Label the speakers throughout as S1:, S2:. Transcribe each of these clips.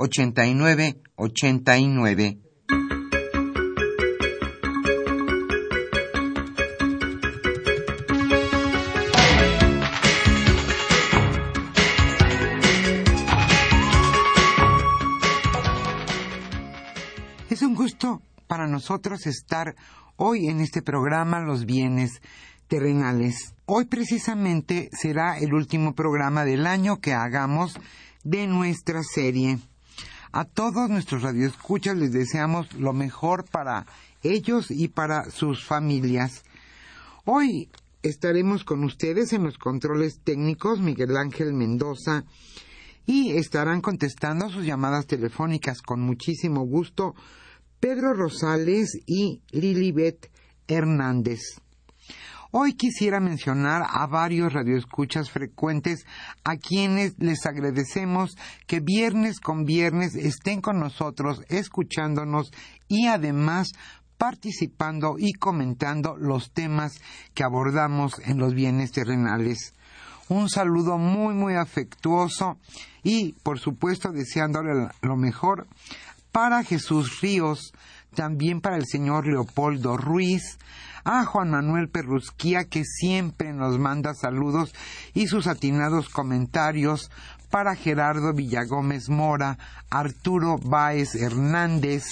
S1: 89 89. Es un gusto para nosotros estar hoy en este programa Los bienes terrenales. Hoy precisamente será el último programa del año que hagamos de nuestra serie. A todos nuestros radioescuchas les deseamos lo mejor para ellos y para sus familias. Hoy estaremos con ustedes en los controles técnicos Miguel Ángel Mendoza y estarán contestando sus llamadas telefónicas con muchísimo gusto Pedro Rosales y Lilibet Hernández. Hoy quisiera mencionar a varios radioescuchas frecuentes a quienes les agradecemos que viernes con viernes estén con nosotros escuchándonos y además participando y comentando los temas que abordamos en los bienes terrenales. Un saludo muy muy afectuoso y por supuesto deseándole lo mejor para Jesús Ríos, también para el señor Leopoldo Ruiz, a Juan Manuel Perrusquía, que siempre nos manda saludos y sus atinados comentarios, para Gerardo Villagómez Mora, Arturo Báez Hernández.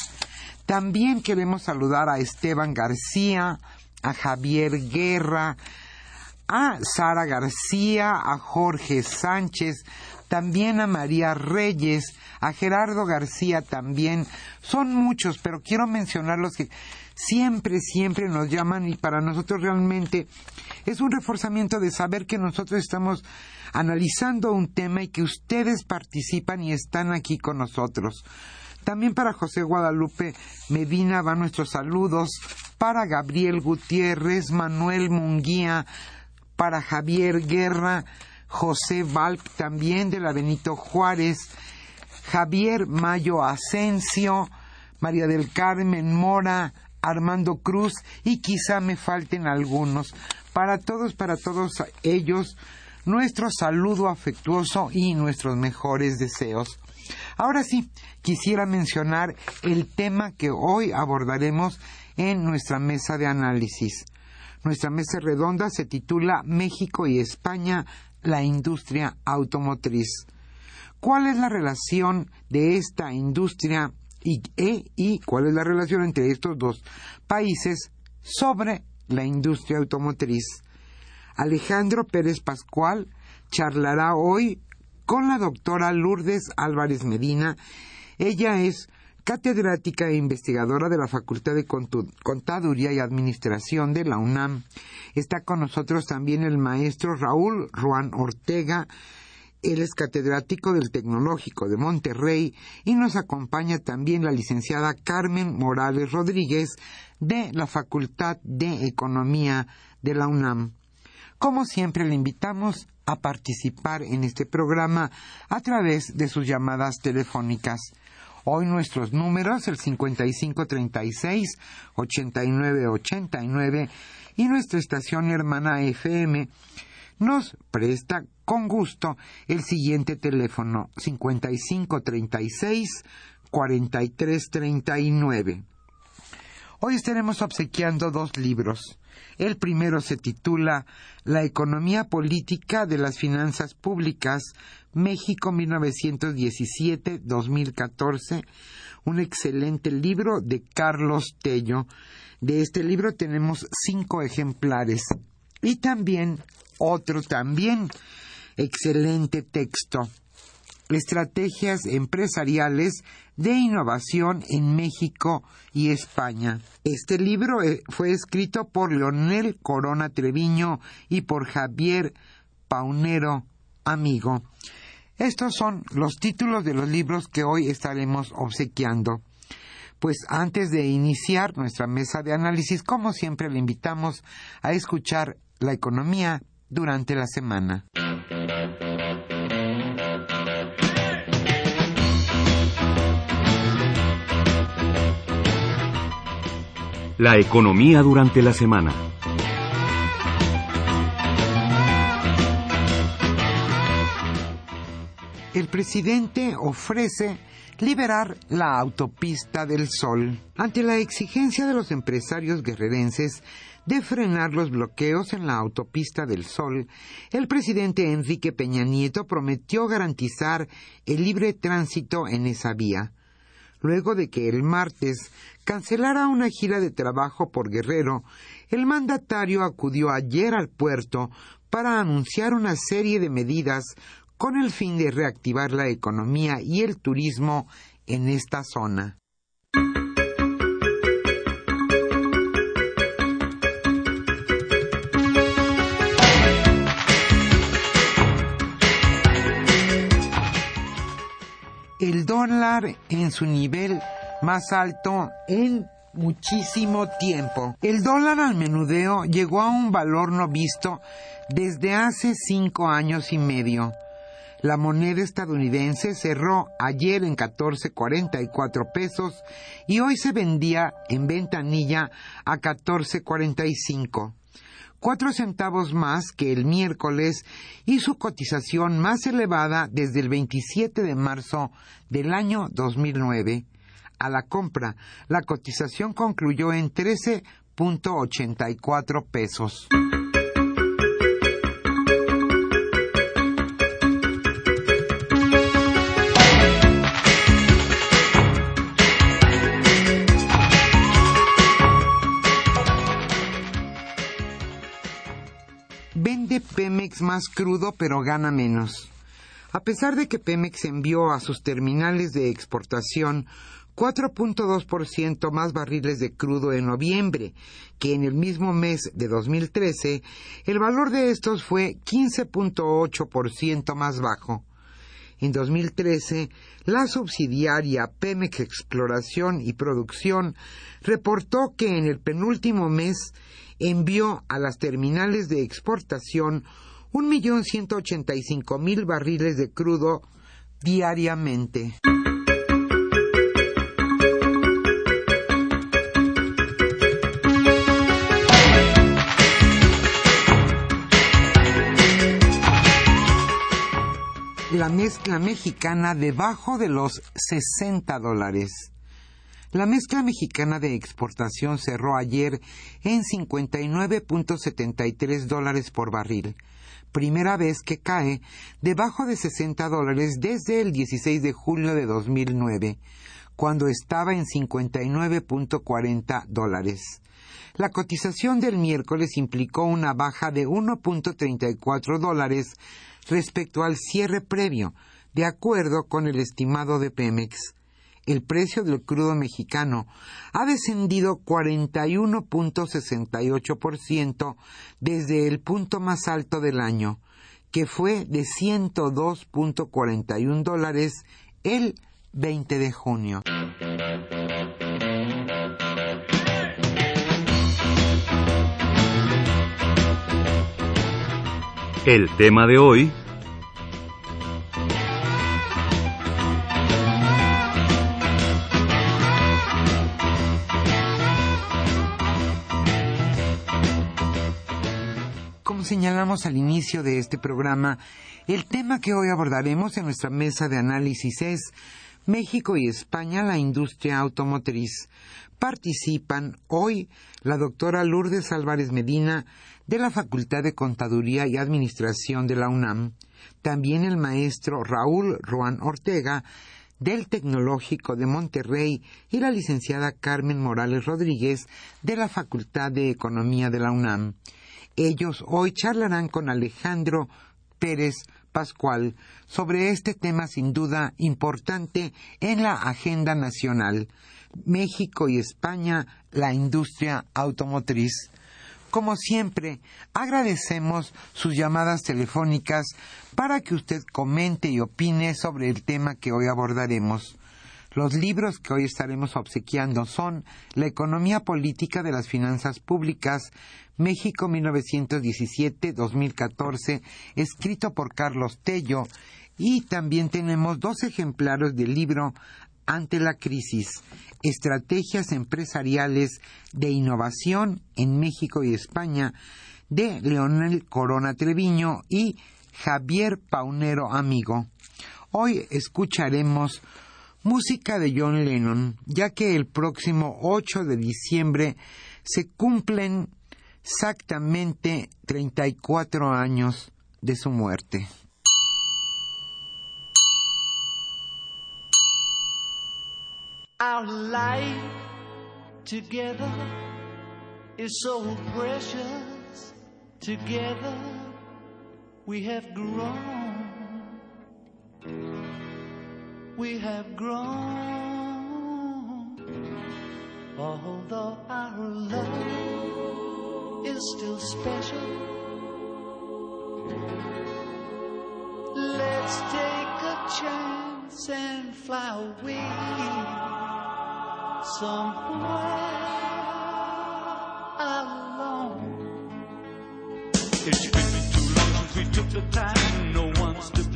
S1: También queremos saludar a Esteban García, a Javier Guerra, a Sara García, a Jorge Sánchez, también a María Reyes, a Gerardo García también. Son muchos, pero quiero mencionar los que siempre, siempre nos llaman y para nosotros realmente es un reforzamiento de saber que nosotros estamos analizando un tema y que ustedes participan y están aquí con nosotros. También para José Guadalupe Medina van nuestros saludos, para Gabriel Gutiérrez, Manuel Munguía, para Javier Guerra, José Valp también de la Benito Juárez, Javier Mayo Asensio, María del Carmen Mora, Armando Cruz y quizá me falten algunos. Para todos, para todos ellos, nuestro saludo afectuoso y nuestros mejores deseos. Ahora sí, quisiera mencionar el tema que hoy abordaremos en nuestra mesa de análisis. Nuestra mesa redonda se titula México y España, la industria automotriz. ¿Cuál es la relación de esta industria y, e, y cuál es la relación entre estos dos países sobre la industria automotriz. Alejandro Pérez Pascual charlará hoy con la doctora Lourdes Álvarez Medina. Ella es catedrática e investigadora de la Facultad de Contaduría y Administración de la UNAM. Está con nosotros también el maestro Raúl Juan Ortega, él es catedrático del Tecnológico de Monterrey y nos acompaña también la licenciada Carmen Morales Rodríguez de la Facultad de Economía de la UNAM. Como siempre, le invitamos a participar en este programa a través de sus llamadas telefónicas. Hoy nuestros números, el 5536-8989 y nuestra estación hermana FM, nos presta con gusto el siguiente teléfono 5536 4339. Hoy estaremos obsequiando dos libros. El primero se titula La economía política de las finanzas públicas México 1917-2014, un excelente libro de Carlos Tello. De este libro tenemos cinco ejemplares. Y también otro también excelente texto estrategias empresariales de innovación en México y España. Este libro eh, fue escrito por Leonel Corona Treviño y por Javier Paunero, amigo. Estos son los títulos de los libros que hoy estaremos obsequiando. Pues antes de iniciar nuestra mesa de análisis, como siempre, le invitamos a escuchar la economía durante la semana.
S2: La economía durante la semana.
S1: El presidente ofrece liberar la autopista del Sol. Ante la exigencia de los empresarios guerrerenses de frenar los bloqueos en la autopista del Sol, el presidente Enrique Peña Nieto prometió garantizar el libre tránsito en esa vía luego de que el martes cancelara una gira de trabajo por Guerrero, el mandatario acudió ayer al puerto para anunciar una serie de medidas con el fin de reactivar la economía y el turismo en esta zona. El dólar en su nivel más alto en muchísimo tiempo. El dólar al menudeo llegó a un valor no visto desde hace cinco años y medio. La moneda estadounidense cerró ayer en 14.44 pesos y hoy se vendía en ventanilla a 14.45 cuatro centavos más que el miércoles y su cotización más elevada desde el 27 de marzo del año 2009. A la compra, la cotización concluyó en 13.84 pesos. Pemex más crudo pero gana menos. A pesar de que Pemex envió a sus terminales de exportación 4.2% más barriles de crudo en noviembre que en el mismo mes de 2013, el valor de estos fue 15.8% más bajo. En 2013, la subsidiaria Pemex Exploración y Producción reportó que en el penúltimo mes envió a las terminales de exportación 1.185.000 barriles de crudo diariamente. La mezcla mexicana debajo de los 60 dólares. La mezcla mexicana de exportación cerró ayer en 59.73 dólares por barril, primera vez que cae debajo de 60 dólares desde el 16 de julio de 2009, cuando estaba en 59.40 dólares. La cotización del miércoles implicó una baja de 1.34 dólares respecto al cierre previo, de acuerdo con el estimado de Pemex el precio del crudo mexicano ha descendido 41.68% desde el punto más alto del año, que fue de 102.41 dólares el 20 de junio.
S2: El tema de hoy
S1: señalamos al inicio de este programa, el tema que hoy abordaremos en nuestra mesa de análisis es México y España, la industria automotriz. Participan hoy la doctora Lourdes Álvarez Medina de la Facultad de Contaduría y Administración de la UNAM, también el maestro Raúl Ruan Ortega del Tecnológico de Monterrey y la licenciada Carmen Morales Rodríguez de la Facultad de Economía de la UNAM. Ellos hoy charlarán con Alejandro Pérez Pascual sobre este tema sin duda importante en la agenda nacional. México y España, la industria automotriz. Como siempre, agradecemos sus llamadas telefónicas para que usted comente y opine sobre el tema que hoy abordaremos. Los libros que hoy estaremos obsequiando son La economía política de las finanzas públicas, México 1917-2014, escrito por Carlos Tello, y también tenemos dos ejemplares del libro Ante la crisis, Estrategias empresariales de innovación en México y España, de Leonel Corona Treviño y Javier Paunero Amigo. Hoy escucharemos música de John Lennon, ya que el próximo 8 de diciembre se cumplen exactamente 34 años de su muerte.
S3: Our life together is so precious. Together we have grown. We have grown. Although our love is still special. Let's take a chance and fly away somewhere alone. It's been too long since we took the time. No one's to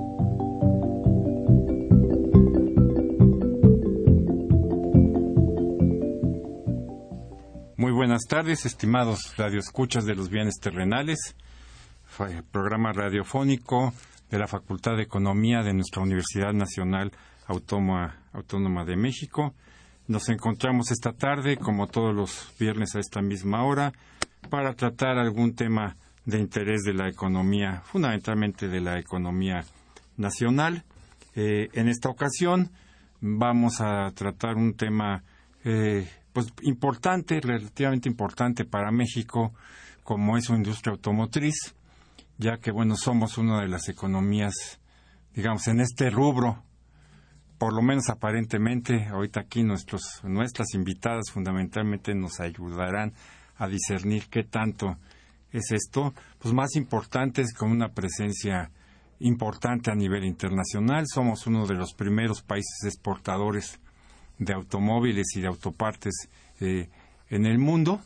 S4: Buenas tardes, estimados radioescuchas de los bienes terrenales, programa radiofónico de la Facultad de Economía de nuestra Universidad Nacional Autónoma, Autónoma de México. Nos encontramos esta tarde, como todos los viernes a esta misma hora, para tratar algún tema de interés de la economía, fundamentalmente de la economía nacional. Eh, en esta ocasión vamos a tratar un tema eh, pues importante, relativamente importante para México, como es su industria automotriz, ya que bueno somos una de las economías, digamos, en este rubro, por lo menos aparentemente, ahorita aquí nuestros, nuestras invitadas fundamentalmente nos ayudarán a discernir qué tanto es esto, pues más importante es con una presencia importante a nivel internacional. Somos uno de los primeros países exportadores de automóviles y de autopartes eh, en el mundo.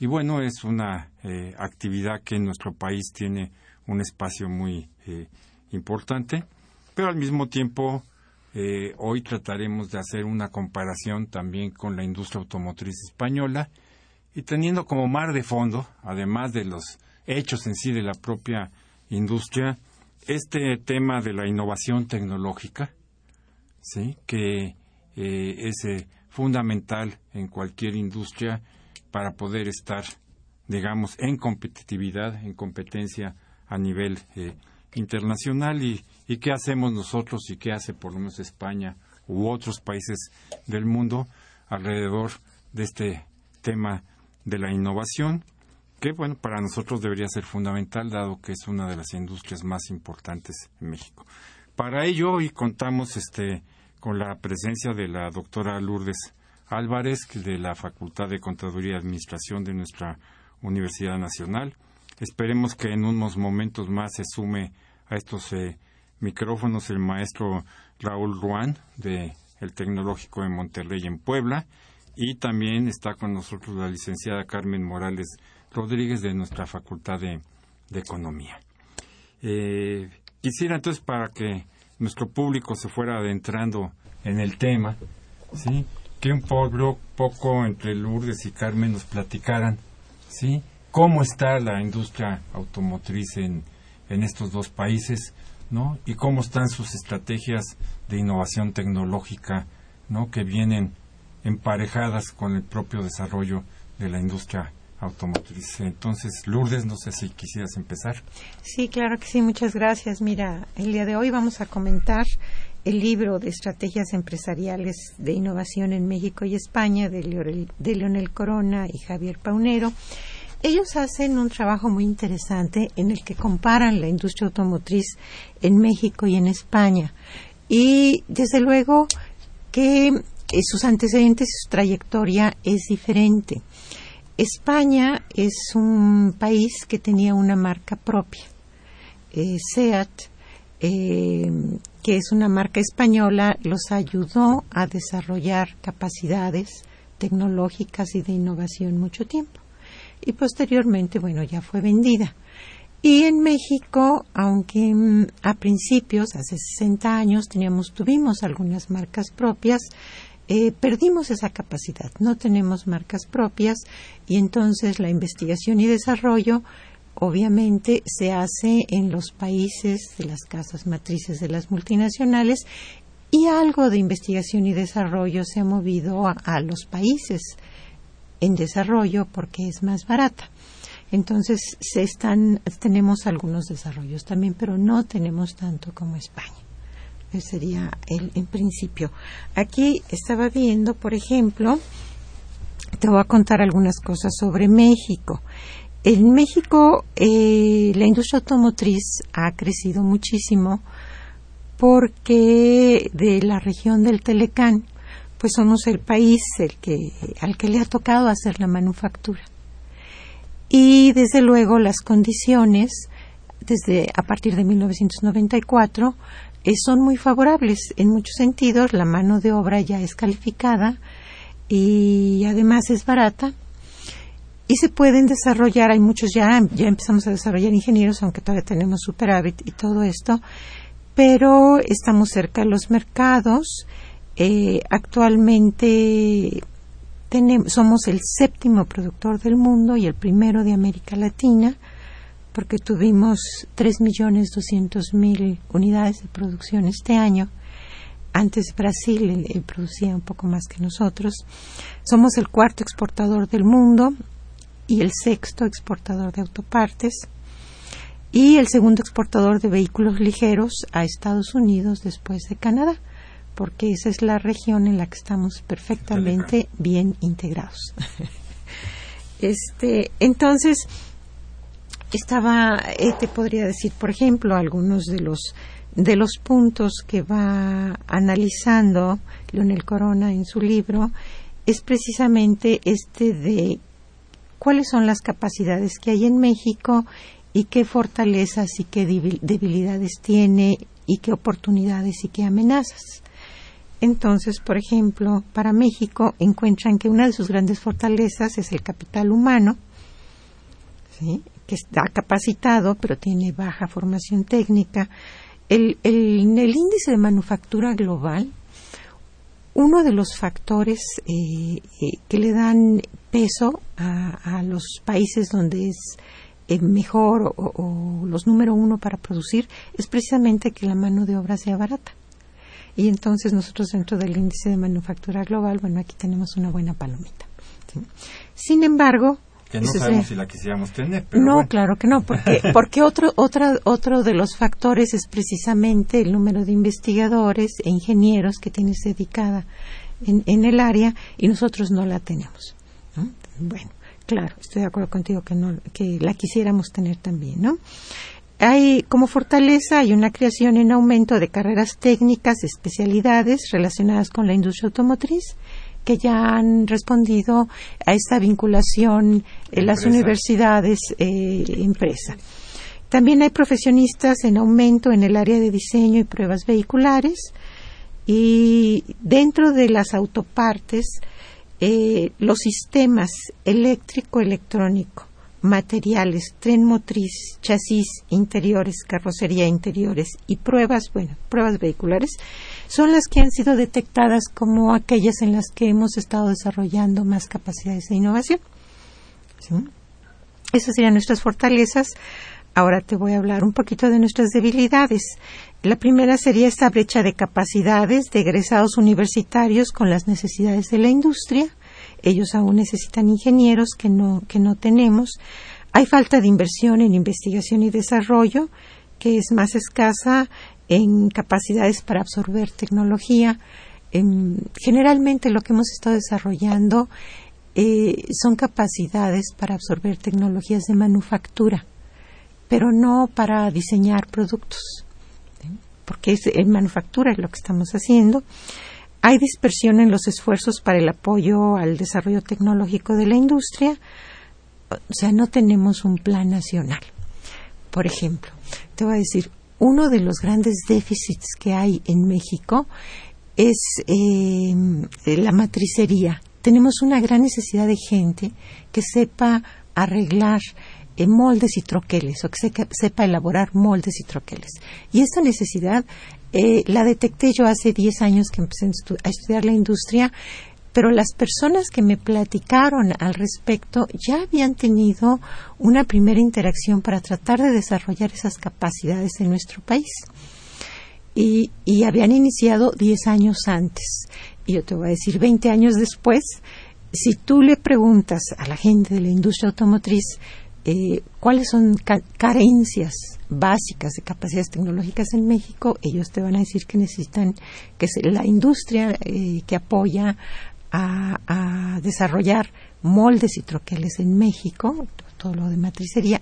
S4: Y bueno, es una eh, actividad que en nuestro país tiene un espacio muy eh, importante, pero al mismo tiempo hoy trataremos de hacer una comparación también con la industria automotriz española y teniendo como mar de fondo, además de los hechos en sí de la propia industria, este tema de la innovación tecnológica, ¿sí? que eh, es eh, fundamental en cualquier industria para poder estar, digamos, en competitividad, en competencia a nivel eh, internacional y, y, qué hacemos nosotros y qué hace por lo menos España u otros países del mundo alrededor de este tema de la innovación que bueno, para nosotros debería ser fundamental dado que es una de las industrias más importantes en México. Para ello hoy contamos este con la presencia de la doctora Lourdes Álvarez de la Facultad de Contaduría y Administración de nuestra Universidad Nacional. Esperemos que en unos momentos más se sume a estos eh, micrófonos el maestro Raúl Ruán de el Tecnológico de Monterrey en Puebla y también está con nosotros la licenciada Carmen Morales Rodríguez de nuestra Facultad de, Economía. Eh, quisiera entonces para que nuestro público se fuera adentrando en el tema, ¿sí? que un poco, poco entre Lourdes y Carmen nos platicaran ¿sí? cómo está la industria automotriz en, en estos dos países ¿no? y cómo están sus estrategias de innovación tecnológica ¿no? que vienen emparejadas con el propio desarrollo de la industria automotriz. Entonces, Lourdes, no sé si quisieras empezar.
S5: Sí, claro que sí, muchas gracias. Mira, el día de hoy vamos a comentar el libro de estrategias empresariales de innovación en México y España de, Leonel Corona y Javier Paunero. Ellos hacen un trabajo muy interesante en el que comparan la industria automotriz en México y en España. Y desde luego que eh, sus antecedentes y su trayectoria es diferente. España es un país que tenía una marca propia. Eh, SEAT, eh, que es una marca española, los ayudó a desarrollar capacidades tecnológicas y de innovación mucho tiempo. Y posteriormente, bueno, ya fue vendida. Y en México, aunque mm, a principios, hace 60 años, teníamos, tuvimos algunas marcas propias, eh, perdimos esa capacidad, no tenemos marcas propias y entonces la investigación y desarrollo obviamente se hace en los países de las casas matrices de las multinacionales y algo de investigación y desarrollo se ha movido a, los países en desarrollo porque es más barata. Entonces se están, tenemos algunos desarrollos también, pero no tenemos tanto como España. Sería el en principio. Aquí estaba viendo, por ejemplo, te voy a contar algunas cosas sobre México. En México eh, la industria automotriz ha crecido muchísimo porque de la región del Telecán, pues somos el país el que, al que le ha tocado hacer la manufactura. Y desde luego las condiciones, desde a partir de 1994, eh, son muy favorables en muchos sentidos. La mano de obra ya es calificada y además es barata. Y se pueden desarrollar, hay muchos ya, ya empezamos a desarrollar ingenieros, aunque todavía tenemos superávit y todo esto, pero estamos cerca de los mercados. Eh, actualmente tenemos, somos el séptimo productor del mundo y el primero de América Latina porque tuvimos 3.200.000 unidades de producción este año. Antes Brasil producía un poco más que nosotros. Somos el cuarto exportador del mundo y el sexto exportador de autopartes y el segundo exportador de vehículos ligeros a Estados Unidos después de Canadá, porque esa es la región en la que estamos perfectamente bien integrados. este, entonces, estaba, te podría decir, por ejemplo, algunos de los de los puntos que va analizando Leonel Corona en su libro es precisamente este de cuáles son las capacidades que hay en México y qué fortalezas y qué debilidades tiene y qué oportunidades y qué amenazas. Entonces, por ejemplo, para México encuentran que una de sus grandes fortalezas es el capital humano, que está capacitado pero tiene baja formación técnica. El, en el índice de manufactura global, uno de los factores eh, eh, que le dan peso a, los países donde es eh, mejor o, los número uno para producir es precisamente que la mano de obra sea barata. Y entonces nosotros dentro del índice de manufactura global, bueno, aquí tenemos una buena palomita. Sin embargo,
S4: que no sabemos si la quisiéramos tener. Pero
S5: no, claro que no, porque, porque otro, otra, otro de los factores es precisamente el número de investigadores e ingenieros que tienes dedicada en, en el área y nosotros no la tenemos. Bueno, claro, estoy de acuerdo contigo que, no, que la quisiéramos tener también, ¿no? Hay como fortaleza hay una creación en aumento de carreras técnicas, especialidades relacionadas con la industria automotriz que ya han respondido a esta vinculación en las universidades eh, empresa. También hay profesionistas en aumento en el área de diseño y pruebas vehiculares y dentro de las autopartes eh, los sistemas eléctrico-electrónico materiales, tren motriz, chasis interiores, carrocería interiores y pruebas, bueno, pruebas vehiculares, son las que han sido detectadas como aquellas en las que hemos estado desarrollando más capacidades de innovación. Esas serían nuestras fortalezas. Ahora te voy a hablar un poquito de nuestras debilidades. La primera sería esta brecha de capacidades de egresados universitarios con las necesidades de la industria ellos aún necesitan ingenieros que no, que no tenemos. Hay falta de inversión en investigación y desarrollo, que es más escasa en capacidades para absorber tecnología. generalmente lo que hemos estado desarrollando eh, son capacidades para absorber tecnologías de manufactura, pero no para diseñar productos, porque es, en manufactura es lo que estamos haciendo. Hay dispersión en los esfuerzos para el apoyo al desarrollo tecnológico de la industria, o sea, no tenemos un plan nacional. Por ejemplo, te voy a decir, uno de los grandes déficits que hay en México es eh, la matricería. Tenemos una gran necesidad de gente que sepa arreglar eh, moldes y troqueles o que sepa elaborar moldes y troqueles. Y esta necesidad eh, la detecté yo hace 10 años que empecé a estudiar la industria, pero las personas que me platicaron al respecto ya habían tenido una primera interacción para tratar de desarrollar esas capacidades en nuestro país. Y, y habían iniciado 10 años antes. Y yo te voy a decir, 20 años después, si tú le preguntas a la gente de la industria automotriz eh, cuáles son carencias básicas de capacidades tecnológicas en México, ellos te van a decir que necesitan que la industria eh, que apoya a, desarrollar moldes y troqueles en México, todo lo de matricería,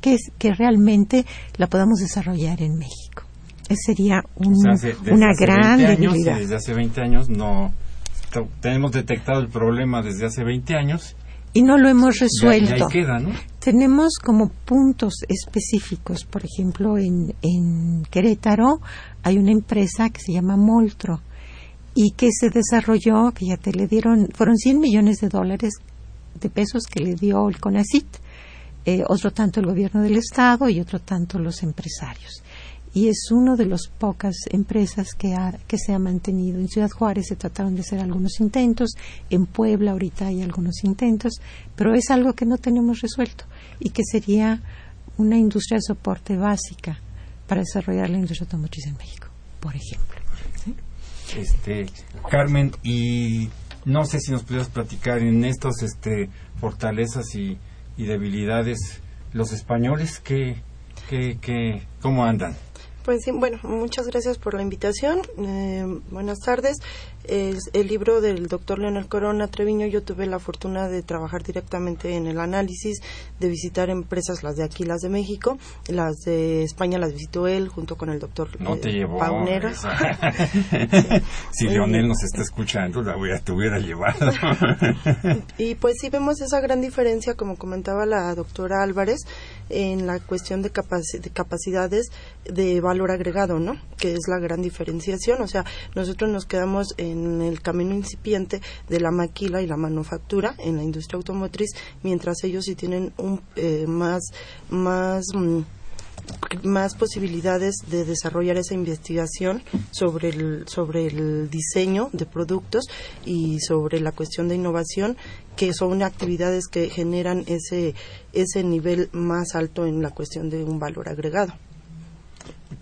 S5: que, es, que realmente la podamos desarrollar en México. Esa sería una gran debilidad.
S4: desde hace 20 años no tenemos detectado el problema desde hace 20 años
S5: y no lo hemos resuelto.
S4: queda, ¿no?
S5: Tenemos como puntos específicos, por ejemplo, en, en Querétaro hay una empresa que se llama Moltro y que se desarrolló, que ya te le dieron, fueron 100 millones de dólares de pesos que le dio el CONACIT, eh, otro tanto el gobierno del Estado y otro tanto los empresarios y es una de las pocas empresas que, que se ha mantenido. En Ciudad Juárez se trataron de hacer algunos intentos, en Puebla ahorita hay algunos intentos, pero es algo que no tenemos resuelto y que sería una industria de soporte básica para desarrollar la industria automotriz en México, por ejemplo.
S4: Este, Carmen, y no sé si nos pudieras platicar en estas este, fortalezas y, debilidades, los españoles, ¿qué, qué, qué, ¿cómo andan?
S6: Pues sí, bueno, muchas gracias por la invitación. Eh, buenas tardes. Es el libro del doctor Leonel Corona Treviño, yo tuve la fortuna de trabajar directamente en el análisis, de visitar empresas, las de aquí, las de México, las de España las visitó él junto con el doctor
S4: No te
S6: eh,
S4: llevó.
S6: Paunero.
S4: esa. si Leonel nos está escuchando, la voy a, te hubiera llevado.
S6: Y pues sí vemos esa gran diferencia, como comentaba la doctora Álvarez, en la cuestión de, capaci- de capacidades de valor agregado, ¿no? Que es la gran diferenciación. O sea, nosotros nos quedamos en el camino incipiente de la maquila y la manufactura en la industria automotriz, mientras ellos sí tienen un, eh, más, más mm, más posibilidades de desarrollar esa investigación sobre el, sobre el diseño de productos y sobre la cuestión de innovación, que son actividades que generan ese, ese nivel más alto en la cuestión de un valor agregado.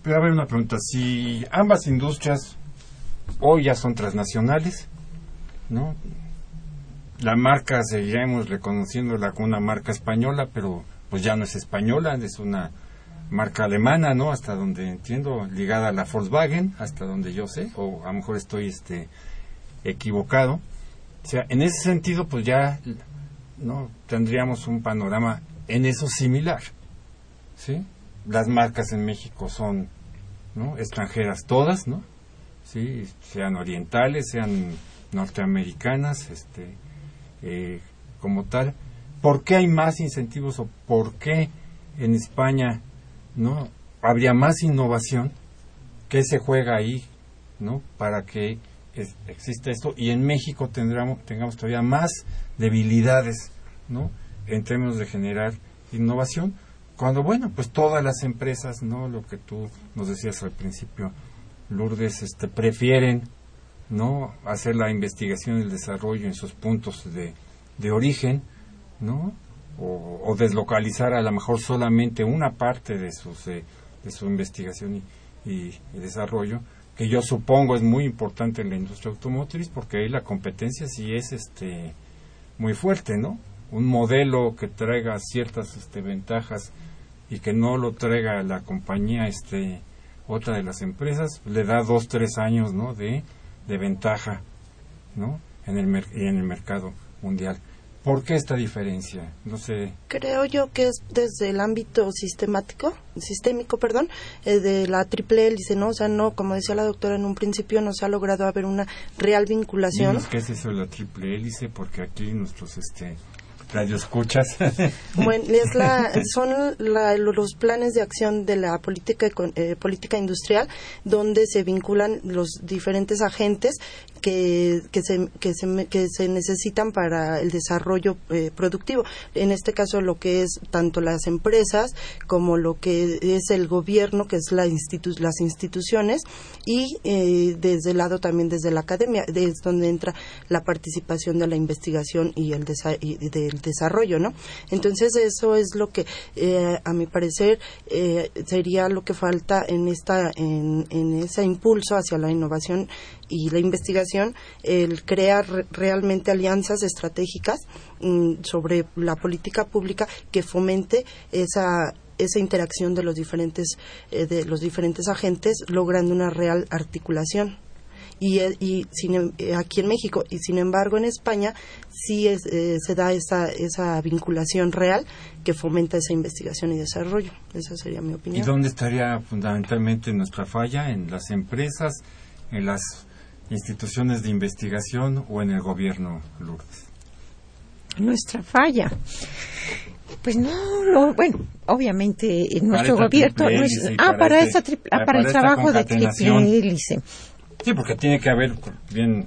S4: Pero a ver una pregunta, si ambas industrias hoy ya son transnacionales, ¿no? La marca seguiremos reconociéndola como una marca española, pero pues ya no es española, es una marca alemana, ¿no? Hasta donde entiendo, ligada a la Volkswagen, hasta donde yo sé, o a lo mejor estoy este equivocado. O sea, en ese sentido, pues ya no tendríamos un panorama en eso similar, ¿sí? Las marcas en México son ¿no? extranjeras todas, ¿no? Sí, sean orientales, sean norteamericanas, este, eh, como tal. ¿Por qué hay más incentivos o por qué en España no habría más innovación? ¿Qué se juega ahí, no? Para que exista esto y en México tendremos, tengamos todavía más debilidades, ¿no? En términos de generar innovación, cuando bueno, pues todas las empresas, ¿no? Lo que tú nos decías al principio, Lourdes, este, prefieren, ¿no? Hacer la investigación y el desarrollo en sus puntos de, de origen, ¿no? O, deslocalizar a lo mejor solamente una parte de, sus, eh, de su investigación y, y- desarrollo, que yo supongo es muy importante en la industria automotriz, porque ahí la competencia sí es este muy fuerte, ¿no? Un modelo que traiga ciertas este, ventajas y que no lo traiga la compañía, este, otra de las empresas, le da dos, tres años, ¿no? De, de ventaja, ¿no? En el, en el mercado mundial. ¿Por qué esta diferencia? No sé.
S6: Creo yo que es desde el ámbito sistemático, sistémico, perdón, eh, de la triple hélice, ¿no? O sea, no, como decía la doctora en un principio, no se ha logrado haber una real vinculación.
S4: Dinos qué es eso de la triple hélice, porque aquí nuestros este, radioescuchas.
S6: Bueno, es la, son la- los planes de acción de la política, eh, política industrial donde se vinculan los diferentes agentes que, que, se, que, se, que se necesitan para el desarrollo eh, productivo. En este caso, lo que es tanto las empresas como lo que es el gobierno, que es la institu- las instituciones, y eh, desde el lado también desde la academia, es donde entra la participación de la investigación y el desa- y del desarrollo, ¿no? Entonces eso es lo que, eh, a mi parecer, eh, sería lo que falta en esta, en, en ese impulso hacia la innovación y la investigación, el crear re- realmente alianzas estratégicas mm, sobre la política pública que fomente esa esa interacción de los diferentes eh, de los diferentes agentes logrando una real articulación y, eh, y sin em- eh, aquí en México y sin embargo en España sí es, eh, se da esa, esa vinculación real que fomenta esa investigación y desarrollo. Esa sería mi
S4: ¿Y
S6: opinión.
S4: dónde estaría fundamentalmente nuestra falla? ¿En las empresas, en las instituciones de investigación o en el gobierno, Lourdes?
S5: nuestra falla. Pues no, no, bueno, obviamente en nuestro gobierno. no es- ah,
S4: para
S5: para,
S4: este-
S5: esa triple- ah,
S4: para
S5: el trabajo de triple hélice.
S4: Sí, porque tiene que haber, bien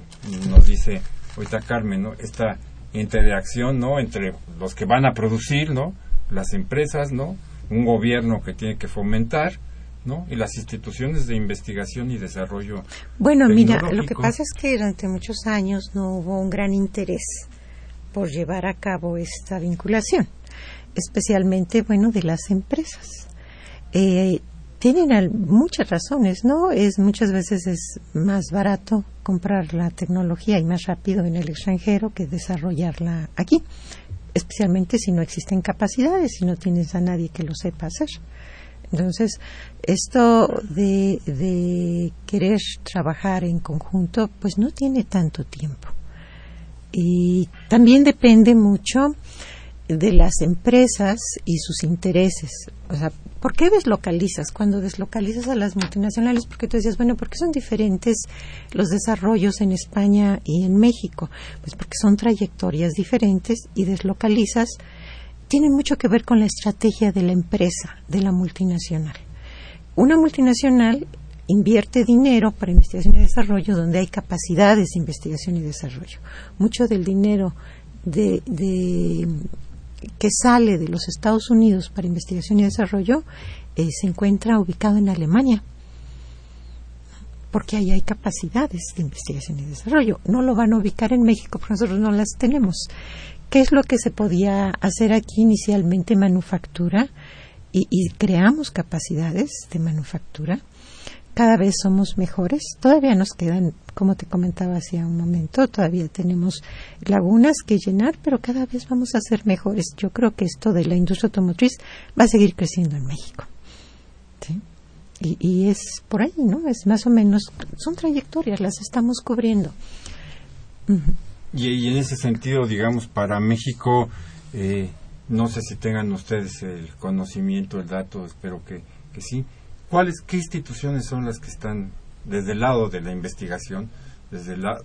S4: nos dice ahorita Carmen, ¿no? Esta interacción, ¿no? Entre los que van a producir, ¿no? Las empresas, ¿no? Un gobierno que tiene que fomentar, ¿no? Y las instituciones de investigación y desarrollo.
S5: Bueno, mira, lo que pasa es que durante muchos años no hubo un gran interés por llevar a cabo esta vinculación, especialmente, bueno, de las empresas. Eh, tienen muchas razones, ¿no? Es muchas veces es más barato comprar la tecnología y más rápido en el extranjero que desarrollarla aquí, especialmente si no existen capacidades, si no tienes a nadie que lo sepa hacer. Entonces, esto de, querer trabajar en conjunto, pues no tiene tanto tiempo. Y también depende mucho de las empresas y sus intereses. O sea, ¿por qué deslocalizas? Cuando deslocalizas a las multinacionales, porque tú decías, bueno, ¿por qué son diferentes los desarrollos en España y en México? Pues porque son trayectorias diferentes y deslocalizas. Tiene mucho que ver con la estrategia de la empresa, de la multinacional. Una multinacional invierte dinero para investigación y desarrollo donde hay capacidades de investigación y desarrollo. Mucho del dinero de, que sale de los Estados Unidos para investigación y desarrollo eh, se encuentra ubicado en Alemania porque ahí hay capacidades de investigación y desarrollo. No lo van a ubicar en México porque nosotros no las tenemos. ¿Qué es lo que se podía hacer aquí inicialmente? Manufactura y, creamos capacidades de manufactura cada vez somos mejores. Todavía nos quedan, como te comentaba hacía un momento, todavía tenemos lagunas que llenar, pero cada vez vamos a ser mejores. Yo creo que esto de la industria automotriz va a seguir creciendo en México. ¿sí? Y, y es por ahí, ¿no? Es más o menos, son trayectorias, las estamos cubriendo.
S4: Y, y en ese sentido, digamos, para México, eh, no sé si tengan ustedes el conocimiento, el dato, espero que, que sí. ¿Cuáles, qué instituciones son las que están desde el lado de la investigación, desde el lado,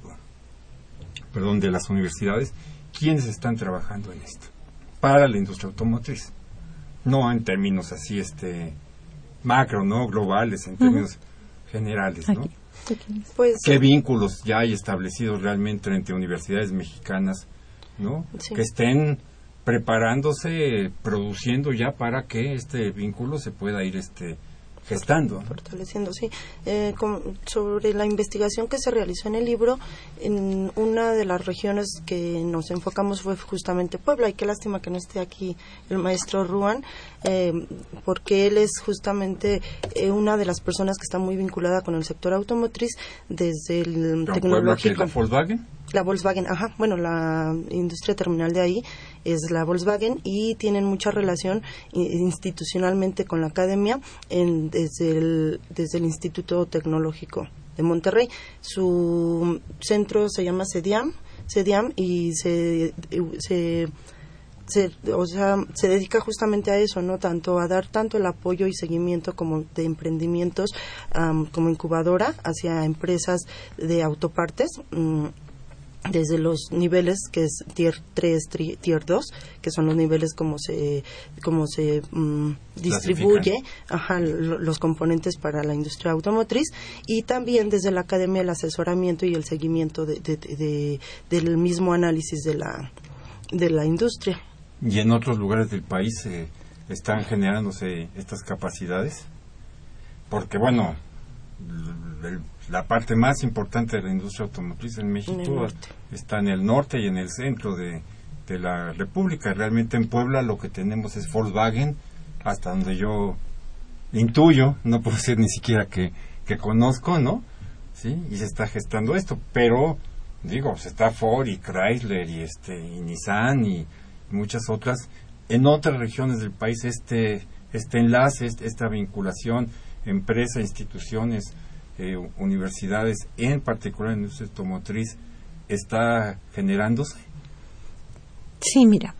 S4: perdón, de las universidades, quiénes están trabajando en esto para la industria automotriz? No en términos así, este, macro, ¿no? Globales, en términos generales, ¿no?
S6: Pues
S4: ¿Qué vínculos ya hay establecidos realmente entre universidades mexicanas, ¿no?
S6: Sí.
S4: Que estén preparándose, produciendo ya para que este vínculo se pueda ir este gestando.
S6: fortaleciendo, sí. Eh, sobre la investigación que se realizó en el libro, en una de las regiones que nos enfocamos fue justamente Puebla, y qué lástima que no esté aquí el maestro Ruan, eh, porque él es justamente eh, una de las personas que está muy vinculada con el sector automotriz desde el tecnológico.
S4: la Volkswagen,
S6: La Volkswagen, ajá, bueno, la industria terminal de ahí es la Volkswagen y tienen mucha relación i- institucionalmente con la academia en- desde, el, desde el Instituto Tecnológico de Monterrey. Su centro se llama CEDIAM, CEDIAM y se, se se, o sea, se dedica justamente a eso, ¿no? Tanto a dar tanto el apoyo y seguimiento como de emprendimientos como incubadora hacia empresas de autopartes. mm, desde los niveles que es tier 3, tri- tier 2, que son los niveles como se como se mm, distribuye ajá, lo- los componentes para la industria automotriz y también desde la academia el asesoramiento y el seguimiento de, de- de- del mismo análisis de la de la industria.
S4: y en otros lugares del país eh, están generándose estas capacidades. Porque, bueno, el- la parte más importante de la industria automotriz en México
S6: En
S4: está en el norte y en el centro de, de la República. Realmente en Puebla lo que tenemos es Volkswagen, hasta donde yo intuyo, no puedo decir ni siquiera que, que conozco, ¿no? Sí, y se está gestando esto, pero digo, se está Ford y Chrysler y este y Nissan y muchas otras en otras regiones del país este este enlace, este- esta vinculación empresa, instituciones, eh, universidades, en particular en la industria automotriz está generándose.
S5: Sí, mira,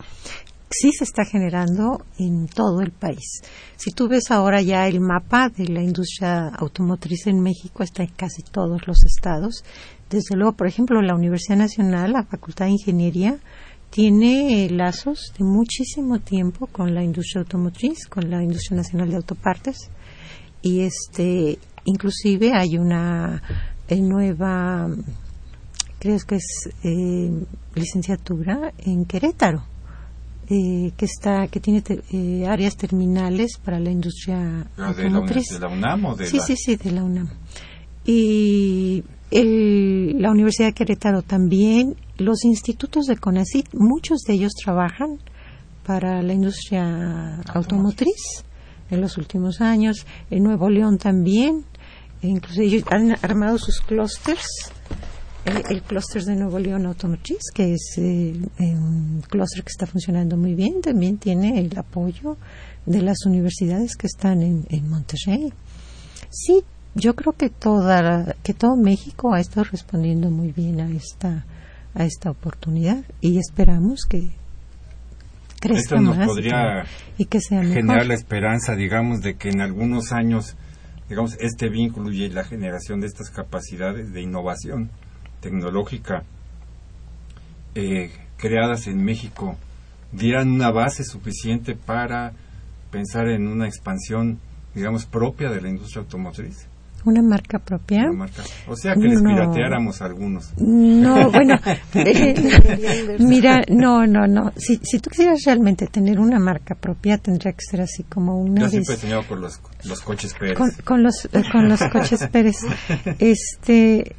S5: sí se está generando en todo el país. Si tú ves ahora ya el mapa de la industria automotriz en México, está en casi todos los estados. Desde luego, por ejemplo, la Universidad Nacional, la Facultad de Ingeniería, tiene eh, lazos de muchísimo tiempo con la industria automotriz, con la industria nacional de autopartes y este inclusive hay una eh, nueva creo que es eh, licenciatura en Querétaro eh, que está que tiene te- eh, áreas terminales para la industria
S4: la,
S5: automotriz.
S4: de la UNAM o de
S5: sí
S4: la...
S5: sí sí de la UNAM. Y el- la Universidad de Querétaro también los institutos de CONACYT muchos de ellos trabajan para la industria automotriz en los últimos años. En Nuevo León también incluso ellos han armado sus clústeres eh, el clúster de Nuevo León Automotriz, que es eh, eh, un clúster que está funcionando muy bien, también tiene el apoyo de las universidades que están en, en Monterrey. Sí, yo creo que toda que todo México ha estado respondiendo muy bien a esta a esta oportunidad y esperamos que crezca
S4: Esto nos
S5: más y que- y que sea mejor.
S4: generar la esperanza, digamos, de que en algunos años, digamos, este vínculo y la generación de estas capacidades de innovación tecnológica eh, creadas en México dieran una base suficiente para pensar en una expansión, digamos, propia de la industria automotriz.
S5: Una marca propia.
S4: Una marca. O sea, que les pirateáramos algunos.
S5: No, bueno, mira, no, no, no. Si, si tú quisieras realmente tener una marca propia, tendría que ser así como una
S4: Yo siempre he soñado con los, los coches Pérez.
S5: con, con los eh, con los coches Pérez. Este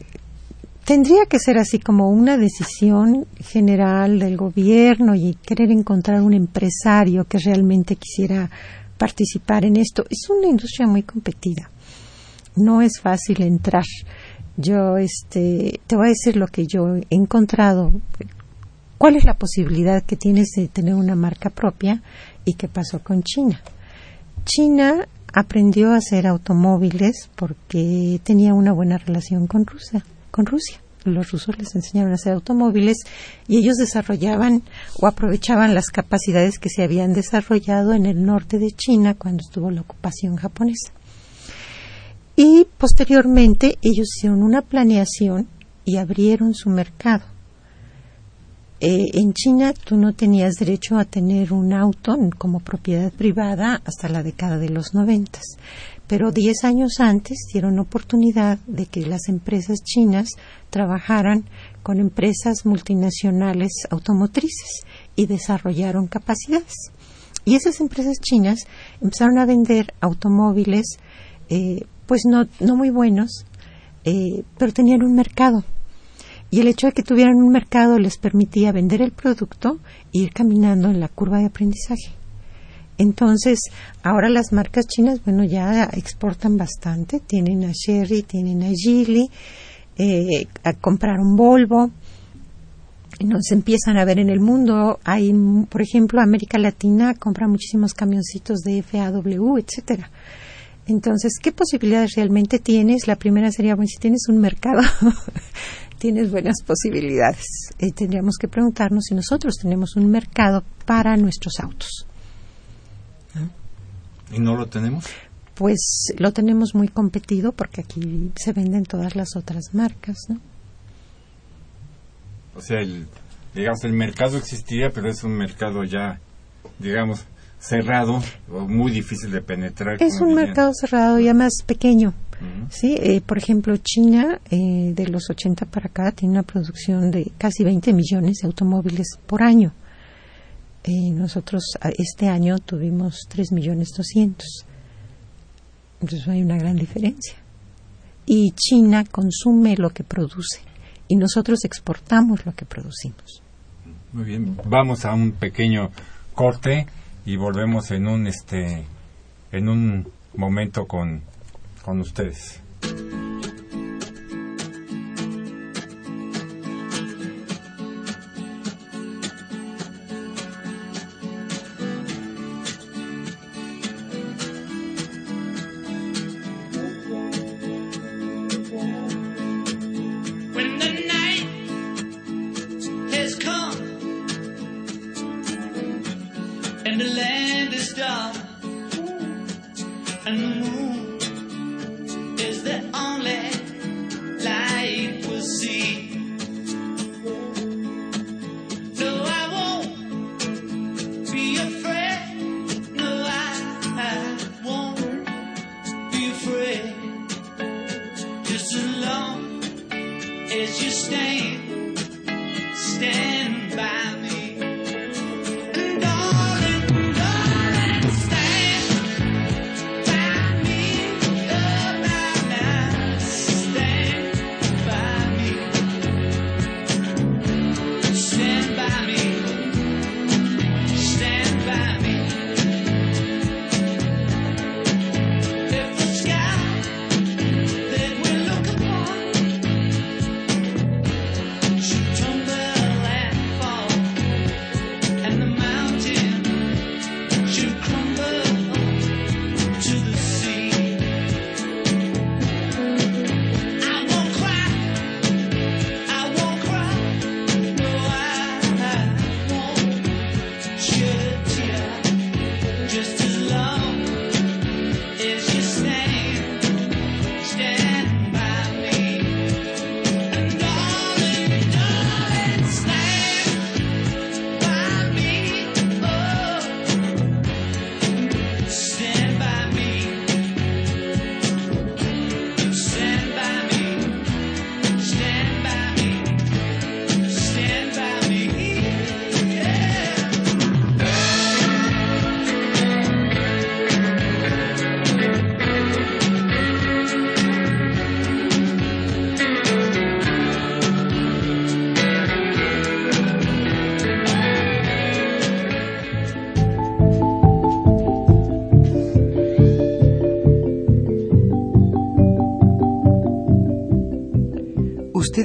S5: tendría que ser así como una decisión general del gobierno y querer encontrar un empresario que realmente quisiera participar en esto. Es una industria muy competida. No es fácil entrar. Yo este te voy a decir lo que yo he encontrado. ¿Cuál es la posibilidad que tienes de tener una marca propia y qué pasó con China? China aprendió a hacer automóviles porque tenía una buena relación con Rusia, con Rusia. Los rusos les enseñaron a hacer automóviles y ellos desarrollaban o aprovechaban las capacidades que se habían desarrollado en el norte de China cuando estuvo la ocupación japonesa. Y posteriormente ellos hicieron una planeación y abrieron su mercado. Eh, en China tú no tenías derecho a tener un auto como propiedad privada hasta la década de los noventas, pero diez años antes dieron oportunidad de que las empresas chinas trabajaran con empresas multinacionales automotrices y desarrollaron capacidades. Y esas empresas chinas empezaron a vender automóviles, eh, pues no, no muy buenos, eh, pero tenían un mercado. Y el hecho de que tuvieran un mercado les permitía vender el producto e ir caminando en la curva de aprendizaje. Entonces, ahora las marcas chinas, bueno, ya exportan bastante. Tienen a Sherry, tienen a Geely, eh, compraron Volvo. Nos empiezan a ver en el mundo. Hay, por ejemplo, América Latina compra muchísimos camioncitos de FAW, etcétera. Entonces, ¿qué posibilidades realmente tienes? La primera sería, bueno, si tienes un mercado, tienes buenas posibilidades. Eh, tendríamos que preguntarnos si nosotros tenemos un mercado para nuestros autos.
S4: ¿Y no lo tenemos?
S5: Pues lo tenemos muy competido porque aquí se venden todas las otras marcas, ¿no?
S4: O sea, el, digamos, el mercado existiría, pero es un mercado ya, digamos, cerrado o muy difícil de penetrar.
S5: Es un mercado cerrado ya más pequeño. Sí, eh, por ejemplo, China eh, de los 80 para acá tiene una producción de casi 20 millones de automóviles por año. Eh, nosotros este año tuvimos 3 millones 200. Entonces hay una gran diferencia. Y China consume lo que produce y nosotros exportamos lo que producimos.
S4: Muy bien, vamos a un pequeño corte y volvemos en un este en un momento con con ustedes.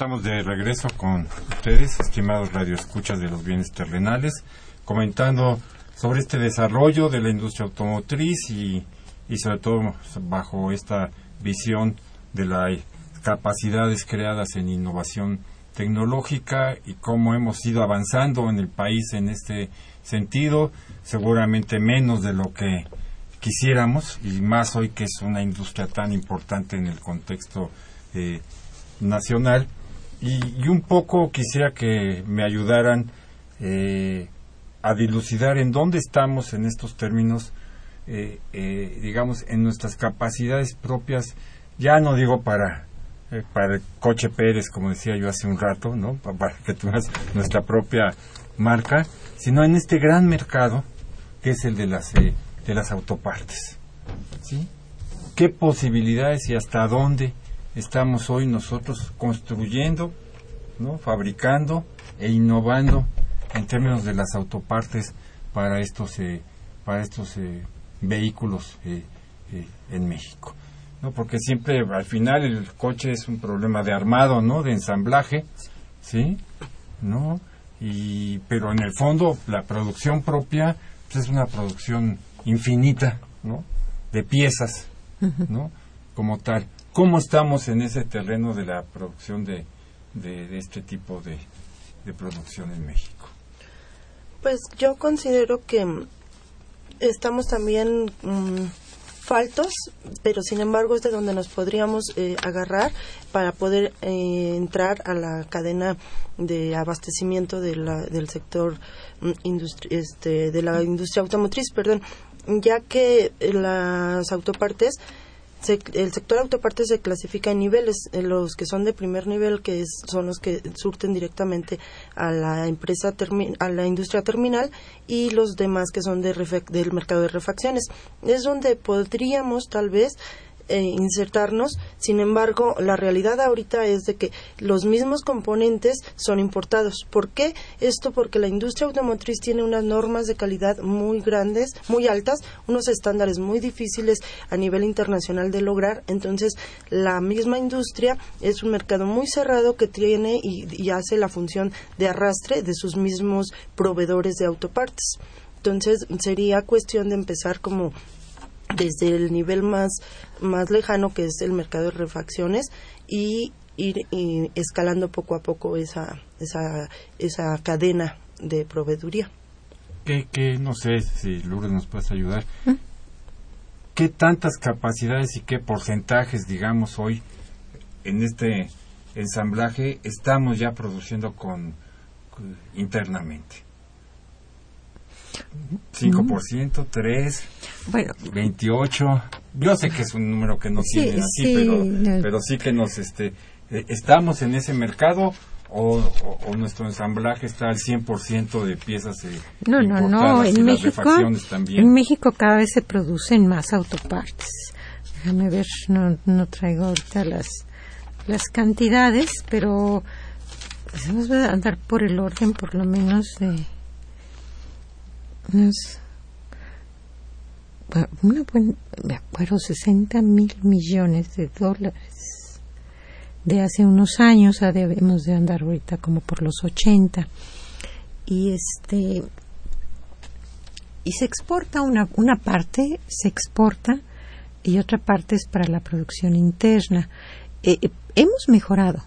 S4: Estamos de regreso con ustedes, estimados radioescuchas de los bienes terrenales, comentando sobre este desarrollo de la industria automotriz y, y sobre todo bajo esta visión de las capacidades creadas en innovación tecnológica y cómo hemos ido avanzando en el país en este sentido, seguramente menos de lo que quisiéramos y más hoy que es una industria tan importante en el contexto eh, nacional y, un poco quisiera que me ayudaran eh, a dilucidar en dónde estamos en estos términos, eh, eh, digamos, en nuestras capacidades propias, ya no digo para, para el coche Pérez, como decía yo hace un rato, ¿no? para que tengas nuestra propia marca, sino en este gran mercado que es el de las, de las autopartes. ¿sí? ¿Qué posibilidades y hasta dónde estamos hoy nosotros construyendo, ¿no? fabricando e innovando en términos de las autopartes para estos eh, para estos eh, vehículos eh, en México no porque siempre al final el coche es un problema de armado no de ensamblaje sí no y pero en el fondo la producción propia pues, es una producción infinita no de piezas no como tal ¿Cómo estamos en ese terreno de la producción de, de, este tipo de, de, producción en México?
S6: Pues yo considero que estamos también mm, faltos, pero sin embargo es de donde nos podríamos eh, agarrar para poder eh, entrar a la cadena de abastecimiento de la, del sector mm, este, de la industria automotriz, perdón, ya que las autopartes el sector autopartes se clasifica en niveles, los que son de primer nivel, que son los que surten directamente a la empresa a la industria terminal y los demás que son de del mercado de refacciones. Es donde podríamos tal vez eh, insertarnos. Sin embargo, la realidad ahorita es de que los mismos componentes son importados. ¿Por qué? Esto porque la industria automotriz tiene unas normas de calidad muy grandes, muy altas, unos estándares muy difíciles a nivel internacional de lograr. Entonces, la misma industria es un mercado muy cerrado que tiene y, y hace la función de arrastre de sus mismos proveedores de autopartes. Entonces, sería cuestión de empezar como desde el nivel más, más lejano que es el mercado de refacciones y ir escalando poco a poco esa, esa, esa cadena de proveeduría.
S4: ¿Qué, qué, no sé si Lourdes nos puedes ayudar, ¿Mm? qué tantas capacidades y qué porcentajes, digamos, hoy en este ensamblaje estamos ya produciendo con internamente? 5%, 3, bueno, 28. Yo sé que es un número que no tiene así, pero, pero sí que nos este eh, estamos en ese mercado o, nuestro ensamblaje está al 100% de piezas eh,
S5: No, no, no, en México en México cada vez se producen más autopartes. Déjame ver, no, no traigo ahorita las las cantidades, pero pues vamos a andar por el orden por lo menos de una buena, me acuerdo, 60 mil millones de dólares de hace unos años, debemos de andar ahorita como por los 80. Y este y se exporta una, una parte, se exporta y otra parte es para la producción interna. Eh, hemos mejorado.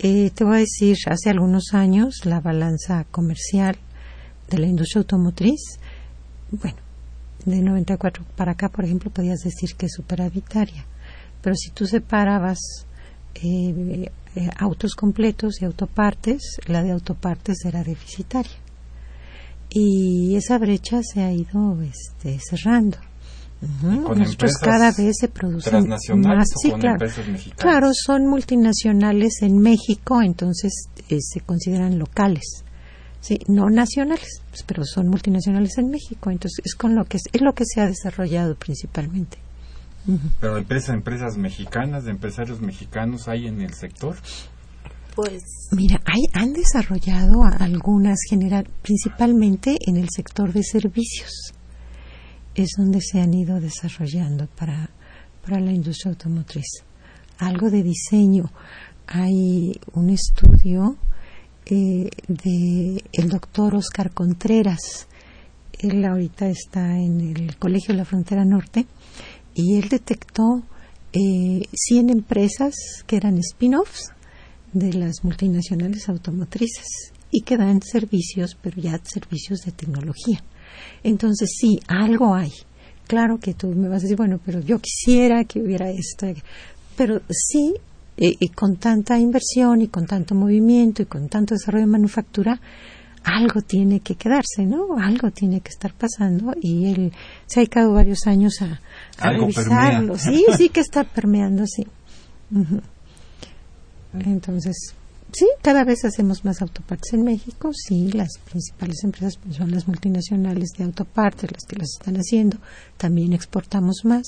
S5: Eh, te voy a decir, hace algunos años la balanza comercial de la industria automotriz, bueno, de 94 para acá, por ejemplo, podías decir que es superavitaria. Pero si tú separabas eh, eh, autos completos y autopartes, la de autopartes era deficitaria. Y esa brecha se ha ido este, cerrando. Nosotros cada vez se producen más. Sí, claro. Claro, son multinacionales en México, entonces eh, se consideran locales. Sí, no nacionales, pues, pero son multinacionales en México, entonces es con lo que es lo que se ha desarrollado principalmente.
S4: Pero empresas, empresas mexicanas, de empresarios mexicanos hay en el sector.
S6: Pues
S5: Mira, hay, han desarrollado algunas general, principalmente en el sector de servicios. Es donde se han ido desarrollando para, para la industria automotriz. Algo de diseño. Hay un estudio eh, de el doctor Oscar Contreras. Él ahorita está en el Colegio de la Frontera Norte y él detectó eh, 100 empresas que eran spin-offs de las multinacionales automotrices y que dan servicios, pero ya servicios de tecnología. Entonces, sí, algo hay. Claro que tú me vas a decir, bueno, pero yo quisiera que hubiera esto, pero sí, eh, y con tanta inversión y con tanto movimiento y con tanto desarrollo de manufactura, algo tiene que quedarse, ¿no? Algo tiene que estar pasando y él se ha dedicado varios años a, revisarlo.
S4: permea.
S5: Sí, sí que está permeando, sí. Ujú. Entonces, sí, cada vez hacemos más autopartes en México. Sí, las principales empresas son las multinacionales de autopartes las que las están haciendo. También exportamos más.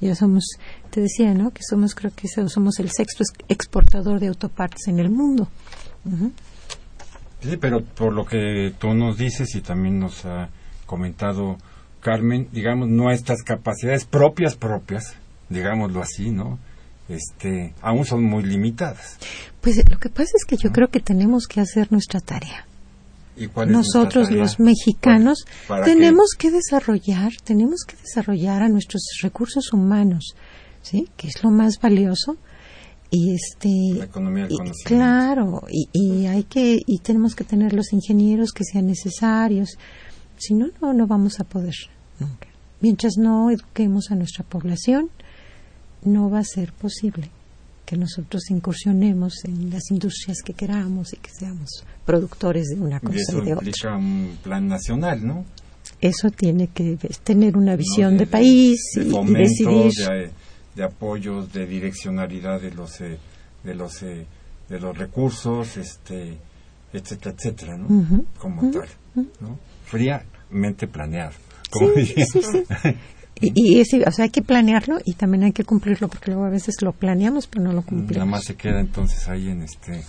S5: Ya somos, te decía, ¿no? Que somos, creo que so- somos el sexto ex- exportador de autopartes en el mundo.
S4: Sí, pero por lo que tú nos dices y también nos ha comentado Carmen, digamos, nuestras capacidades propias, propias, digámoslo así, ¿no? Este, aún son muy limitadas.
S5: Pues lo que pasa es que yo creo que tenemos que hacer nuestra tarea.
S4: ¿Y cuál es nuestra
S5: nosotros los mexicanos tenemos que desarrollar, tenemos que desarrollar a nuestros recursos humanos, ¿sí? Que es lo más valioso y este
S4: La economía del
S5: y-
S4: conocimiento.
S5: claro, y, y hay que y tenemos que tener los ingenieros que sean necesarios. Si no no no vamos a poder nunca. Mientras no eduquemos a nuestra población, no va a ser posible que nosotros incursionemos en las industrias que queramos y que seamos productores de una
S4: Y
S5: cosa
S4: eso
S5: y de otra.
S4: implica un plan nacional, ¿no?
S5: Eso tiene que tener una visión
S4: ¿No?
S5: de, país
S4: de
S5: y- y,
S4: fomento,
S5: decidir.
S4: de, de apoyos, de direccionalidad de los eh, de los eh, de los recursos, este, etcétera, etcétera, ¿no? Como tal, ¿no? Fríamente planeado. Como
S5: Sí,
S4: diría.
S5: sí, sí. Y, y ese- o sea, hay que planearlo y también hay que cumplirlo porque luego a veces lo planeamos pero no lo
S4: Nada
S5: cumplimos.
S4: más se queda entonces ahí en este,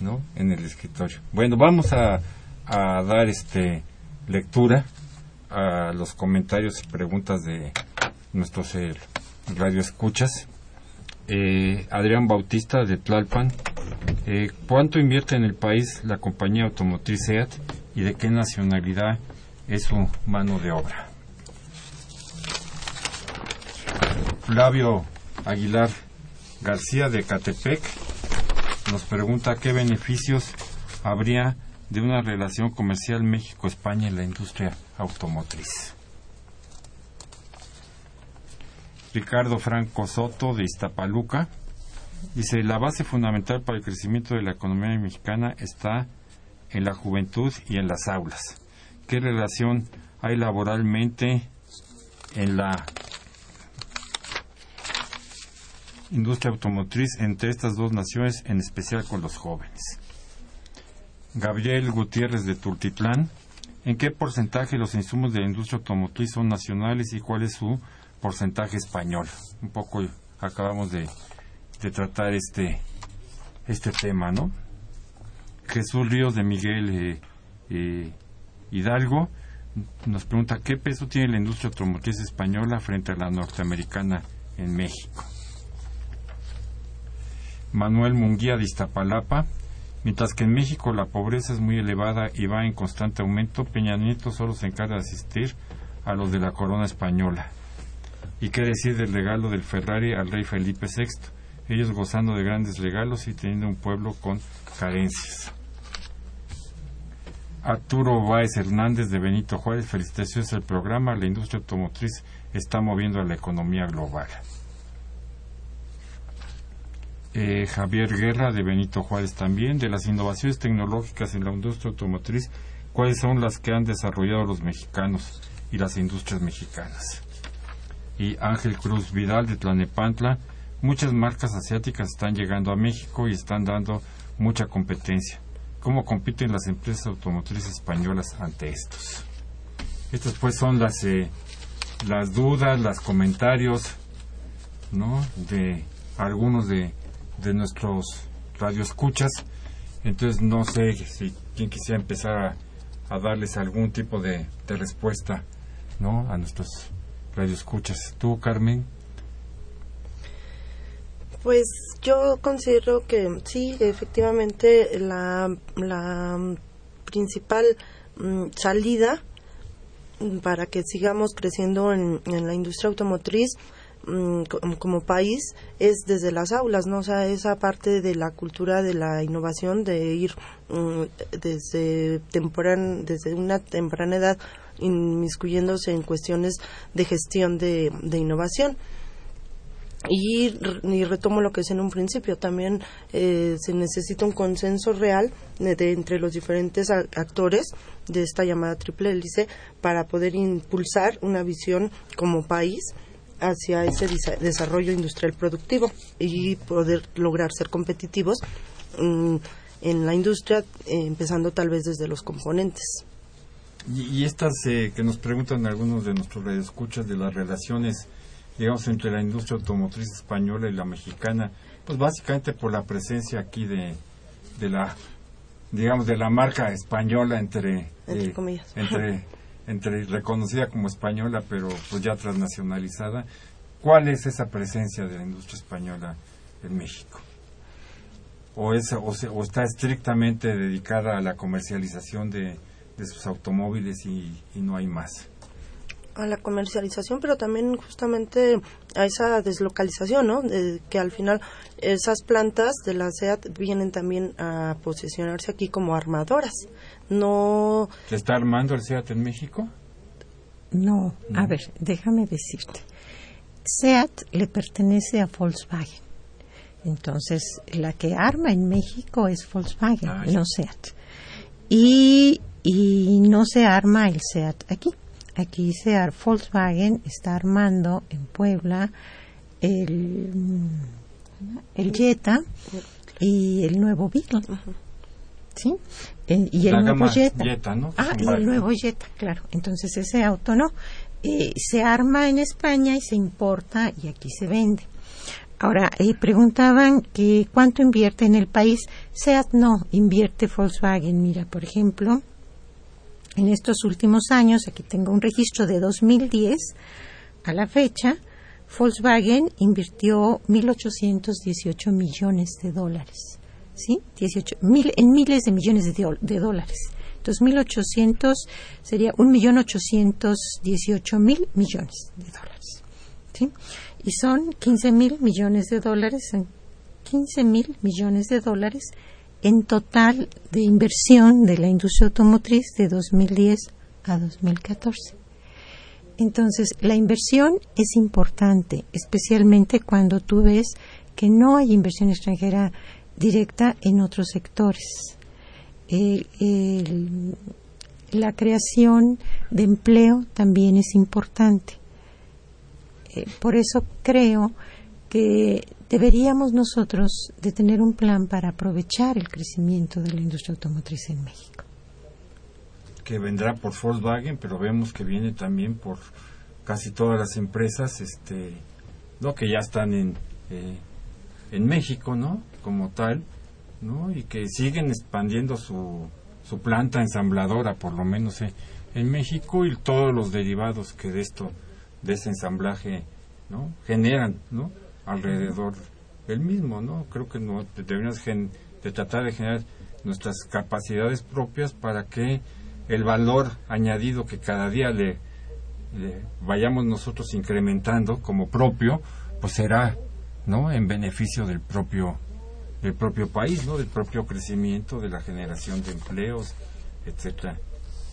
S4: ¿no? En el escritorio. Bueno, vamos a, a dar este lectura a los comentarios y preguntas de nuestros eh, radioescuchas. Eh, Adrián Bautista de Tlalpan. Eh, ¿Cuánto invierte en el país la compañía automotriz SEAT y de qué nacionalidad es su mano de obra? Flavio Aguilar García de Catepec nos pregunta qué beneficios habría de una relación comercial México-España en la industria automotriz. Ricardo Franco Soto de Iztapaluca dice la base fundamental para el crecimiento de la economía mexicana está en la juventud y en las aulas. ¿Qué relación hay laboralmente en la industria automotriz entre estas dos naciones, en especial con los jóvenes. Gabriel Gutiérrez de Tultitlán, ¿en qué porcentaje los insumos de la industria automotriz son nacionales y cuál es su porcentaje español? Un poco acabamos de, tratar este, este tema, ¿no? Jesús Ríos de Miguel eh, eh, Hidalgo nos pregunta qué peso tiene la industria automotriz española frente a la norteamericana en México. Manuel Munguía de Iztapalapa. Mientras que en México la pobreza es muy elevada y va en constante aumento, Peña Nieto solo se encarga de asistir a los de la corona española. ¿Y qué decir del regalo del Ferrari al rey Felipe VI? Ellos gozando de grandes regalos y teniendo un pueblo con carencias. Arturo Báez Hernández de Benito Juárez, felicitaciones al programa. La industria automotriz está moviendo a la economía global. Eh, Javier Guerra de Benito Juárez también, de las innovaciones tecnológicas en la industria automotriz, ¿cuáles son las que han desarrollado los mexicanos y las industrias mexicanas? y Ángel Cruz Vidal de Tlanepantla, muchas marcas asiáticas están llegando a México y están dando mucha competencia. ¿Cómo compiten las empresas automotrices españolas ante estos? Estas pues son las eh, las dudas, los comentarios, ¿no? De algunos de, de nuestros radioescuchas. Entonces no sé si quien quisiera empezar a, darles algún tipo de, de respuesta, ¿no? A nuestros radioescuchas. ¿Tú, Carmen?
S6: Pues yo considero que sí, efectivamente la, la principal mm, salida para que sigamos creciendo en, la industria automotriz como país es desde las aulas, ¿no? O sea, esa parte de la cultura de la innovación, de ir mm, desde, temporan, desde una temprana edad inmiscuyéndose en cuestiones de gestión de, de innovación. Y, y retomo lo que decía en un principio, también eh, se necesita un consenso real de, entre los diferentes actores de esta llamada triple hélice para poder impulsar una visión como país hacia ese desa- desarrollo industrial productivo y poder lograr ser competitivos mm, en la industria, eh, empezando tal vez desde los componentes.
S4: Y, y estas eh, que nos preguntan algunos de nuestros radioescuchas de las relaciones, digamos, entre la industria automotriz española y la mexicana, pues básicamente por la presencia aquí de, de la, digamos, de la marca española entre,
S6: Entre
S4: eh,
S6: comillas.
S4: entre, entre reconocida como española, pero pues ya transnacionalizada. ¿Cuál es esa presencia de la industria española en México? ¿O, es, o, se- o está estrictamente dedicada a la comercialización de, sus automóviles y, y no hay más?
S6: a la comercialización, pero también justamente a esa deslocalización, ¿no? De que al final esas plantas de la SEAT vienen también a posicionarse aquí como armadoras. No,
S4: ¿Se está armando el SEAT en México?
S5: No, a ver, déjame decirte. SEAT le pertenece a Volkswagen. Entonces, la que arma en México es Volkswagen,
S4: Ah,
S5: no SEAT. Y, y no se arma el SEAT aquí. Aquí se ar- Volkswagen está armando en Puebla el, mm, el Jetta y el nuevo Beetle. ¿Sí? Eh, y el nuevo Jetta.
S4: Jetta, ¿no?
S5: Ah, y el nuevo Jetta, claro. Entonces ese auto no. Eh, se arma en España y se importa y aquí se vende. Ahora, eh, preguntaban que cuánto invierte en el país. SEAT no, invierte Volkswagen. Mira, por ejemplo, en estos últimos años, aquí tengo un registro de 2010 a la fecha, Volkswagen invirtió 1.818 millones de dólares. ¿Sí? 18, mil, en miles de millones de, de dólares. Entonces, 1.800 sería 1.818.000 millones de dólares. ¿Sí? Y son 15 mil millones de dólares, en 15 mil millones de dólares en total de inversión de la industria automotriz de 2010 a 2014. Entonces, la inversión es importante, especialmente cuando tú ves que no hay inversión extranjera directa en otros sectores. La creación de empleo también es importante. Eh, por eso creo que deberíamos nosotros de tener un plan para aprovechar el crecimiento de la industria automotriz en México.
S4: que vendrá por Volkswagen, pero vemos que viene también por casi todas las empresas, este, no que ya están en eh, en México, ¿no? Como tal, ¿no? Y que siguen expandiendo su su planta ensambladora, por lo menos eh, en México y todos los derivados que de esto de ese ensamblaje, ¿no? Generan, ¿no? Alrededor del mismo, ¿no? Creo que no deberíamos gen- de tratar de generar nuestras capacidades propias para que el valor añadido que cada día le, le vayamos nosotros incrementando como propio, pues será, ¿no? En beneficio del propio del propio país, ¿no? Del propio crecimiento, de la generación de empleos, etcétera,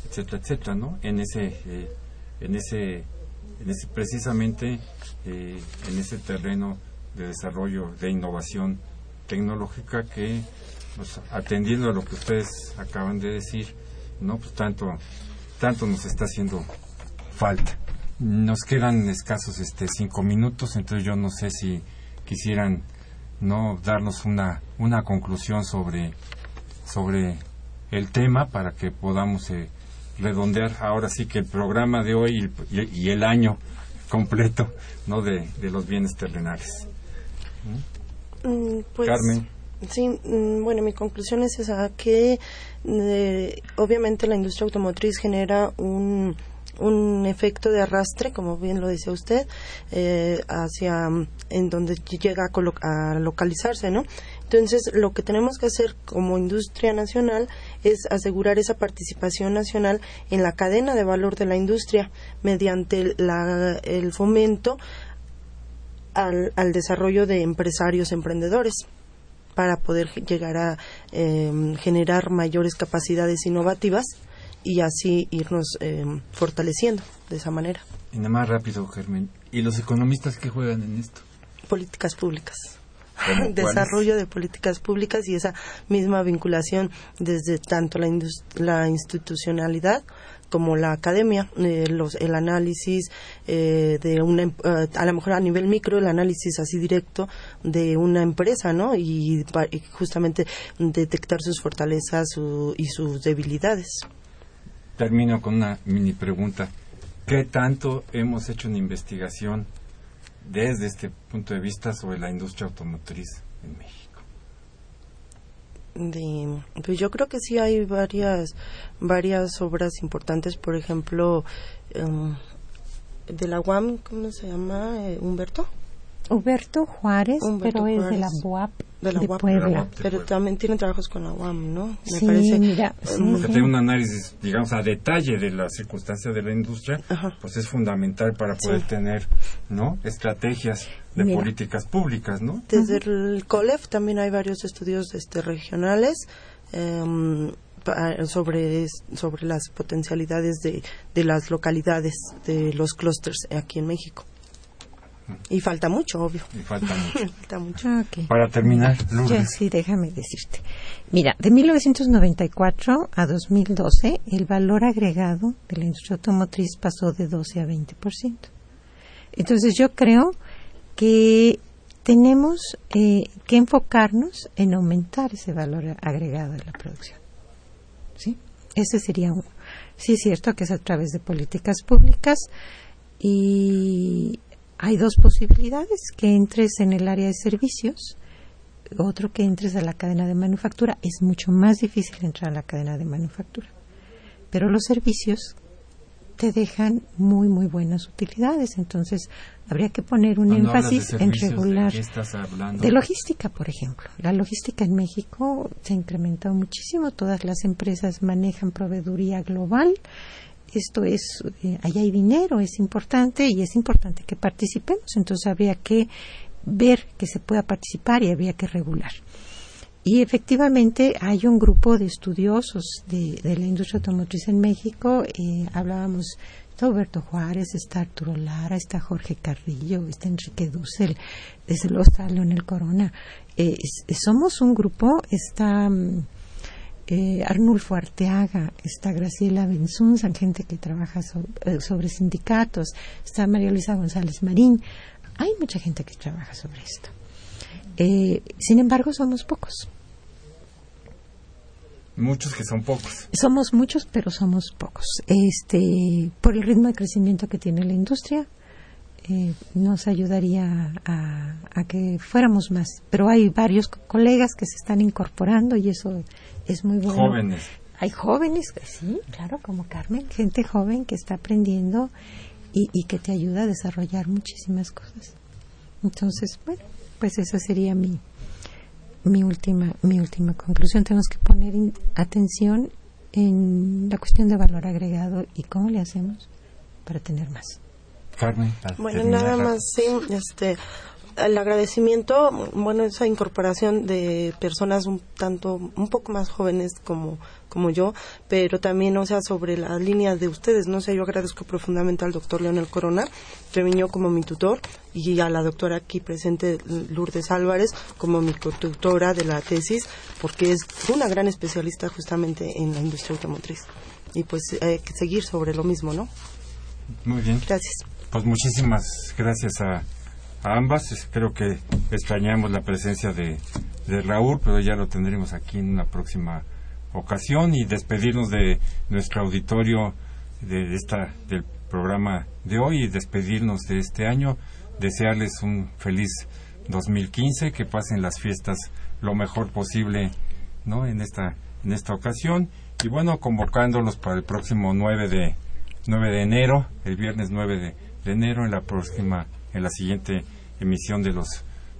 S4: etcétera, etcétera, ¿no? En ese, eh, en ese, en ese precisamente eh, en ese terreno de desarrollo, de innovación tecnológica que, pues, atendiendo a lo que ustedes acaban de decir, no, pues tanto, tanto nos está haciendo falta, nos quedan escasos este cinco minutos, entonces yo no sé si quisieran no darnos una una conclusión sobre sobre el tema para que podamos eh, redondear ahora sí que el programa de hoy y, y- el año completo no de, de los bienes terrenales.
S6: Mm, Pues,
S4: Carmen.
S6: Sí, mm, bueno, mi conclusión es esa, que eh, obviamente la industria automotriz genera un, un efecto de arrastre, como bien lo decía usted, eh, hacia mm, en donde llega a, a localizarse, ¿no? Entonces, lo que tenemos que hacer como industria nacional es asegurar esa participación nacional en la cadena de valor de la industria mediante la- el fomento al, al desarrollo de empresarios emprendedores para poder llegar a em, generar mayores capacidades innovativas y así irnos em, fortaleciendo de esa manera.
S4: Y nada más rápido, Germán. ¿Y los economistas qué juegan en esto?
S6: Políticas públicas. Desarrollo de políticas públicas y esa misma vinculación desde tanto la, la institucionalidad como la academia, eh, los, el análisis eh, de una, em- eh, a lo mejor a nivel micro, el análisis así directo de una empresa, ¿no? Y, y justamente detectar sus fortalezas su- y sus debilidades.
S4: Termino con una mini pregunta. ¿Qué tanto hemos hecho una investigación desde este punto de vista sobre la industria automotriz en México?
S6: De, pues yo creo que sí hay varias varias obras importantes, por ejemplo, em, de la UAM, ¿cómo se llama? Eh, Humberto.
S5: Huberto Juárez,
S6: Humberto
S5: pero es de la. UAP
S6: De la
S5: de Puebla.
S4: UAP.
S6: Pero también tienen trabajos con la UAM, ¿no? Me
S5: Sí,
S6: parece.
S5: mira,
S6: eh,
S5: sí.
S4: Porque tener un análisis, digamos, a detalle de las circunstancias de la industria,
S6: Ajá.
S4: pues es fundamental para poder
S6: Sí.
S4: tener, ¿no? Estrategias de
S5: Mira.
S4: políticas públicas, ¿no?
S6: Desde el COLEF también hay varios estudios este, regionales em, sobre, sobre las potencialidades de, de las localidades, de los clústeres aquí en México. Y falta mucho, obvio.
S4: Y falta mucho.
S6: Falta mucho.
S5: Ok.
S4: Para terminar,
S5: Ya,
S4: Lourdes,
S5: sí, déjame decirte. Mira, de 1994 a 2012, el valor agregado de la industria automotriz pasó de 12 a 20%. Entonces, yo creo que tenemos eh, que enfocarnos en aumentar ese valor agregado de la producción. ¿Sí? Ese sería uno. Sí, es cierto que es a través de políticas públicas y hay dos posibilidades, que entres en el área de servicios, otro que entres a la cadena de manufactura. Es mucho más difícil entrar a la cadena de manufactura. Pero los servicios te dejan muy, muy buenas utilidades. Entonces, habría que poner un
S4: cuando
S5: énfasis en regular.
S4: De
S5: logística, por ejemplo. La logística en México se ha incrementado muchísimo. Todas las empresas manejan proveeduría global. Esto es, eh, allá hay dinero, es importante y es importante que participemos. Entonces habría que ver que se pueda participar y habría que regular. Y efectivamente hay un grupo de estudiosos de, de la industria automotriz en México. eh, hablábamos, está Huberto Juárez, está Arturo Lara, está Jorge Carrillo, está Enrique Dussel, desde luego está Leonel Corona. Eh, somos un grupo, está mm, eh, Arnulfo Arteaga, está Graciela Benzunza, gente que trabaja eh, sobre sindicatos, está María Luisa González Marín. Hay mucha gente que trabaja sobre esto. Eh, sin embargo, somos pocos.
S4: Muchos que son pocos.
S5: Somos muchos, pero somos pocos. Este, por el ritmo de crecimiento que tiene la industria, eh, nos ayudaría a, a que fuéramos más. Pero hay varios co- colegas que se están incorporando y eso es muy bueno.
S4: Jóvenes.
S5: Hay jóvenes, sí, claro, como Carmen, gente joven que está aprendiendo y, y que te ayuda a desarrollar muchísimas cosas. Entonces, bueno, pues esa sería mi, mi última mi última conclusión. Tenemos que poner in- atención en la cuestión de valor agregado y cómo le hacemos para tener más.
S4: Carmen.
S6: Bueno,
S4: terminar
S6: nada más, sí, este, el agradecimiento, bueno, esa incorporación de personas un tanto, un poco más jóvenes como, como yo, pero también, o sea, sobre la línea de ustedes, no sé, yo agradezco profundamente al doctor Leonel Corona, que vino como mi tutor, y a la doctora aquí presente, Lourdes Álvarez, como mi cotutora de la tesis, porque es una gran especialista justamente en la industria automotriz. Y pues hay que seguir sobre lo mismo, ¿no?
S4: Muy bien.
S6: Gracias.
S4: Pues muchísimas gracias a, a ambas. Creo que extrañamos la presencia de, Raúl, pero ya lo tendremos aquí en una próxima ocasión y despedirnos de nuestro auditorio de esta del programa de hoy y despedirnos de este año, desearles un feliz 2015, que pasen las fiestas lo mejor posible, ¿no? En esta en esta ocasión y bueno, convocándolos para el próximo 9 de 9 de enero, el viernes 9 de, de enero en la próxima en la siguiente emisión de los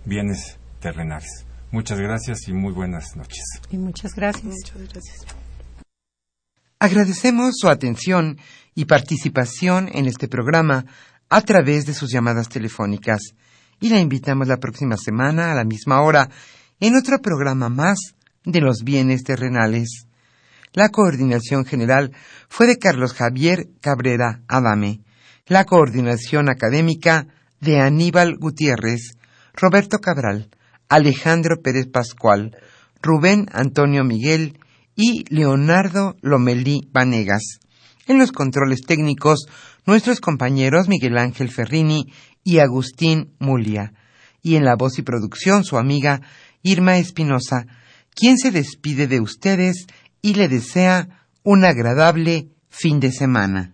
S4: bienes terrenales. Muchas gracias y muy buenas noches.
S5: Y muchas gracias.
S6: Muchas gracias.
S7: Agradecemos su atención y participación en este programa a través de sus llamadas telefónicas y la invitamos la próxima semana a la misma hora en otro programa más de los bienes terrenales. La coordinación general fue de Carlos Javier Cabrera Adame, la coordinación académica de Aníbal Gutiérrez, Roberto Cabral, Alejandro Pérez Pascual, Rubén Antonio Miguel y Leonardo Lomelí Vanegas. En los controles técnicos, nuestros compañeros Miguel Ángel Ferrini y Agustín Mulia. Y en la voz y producción, su amiga Irma Espinosa, quien se despide de ustedes y le desea un agradable fin de semana.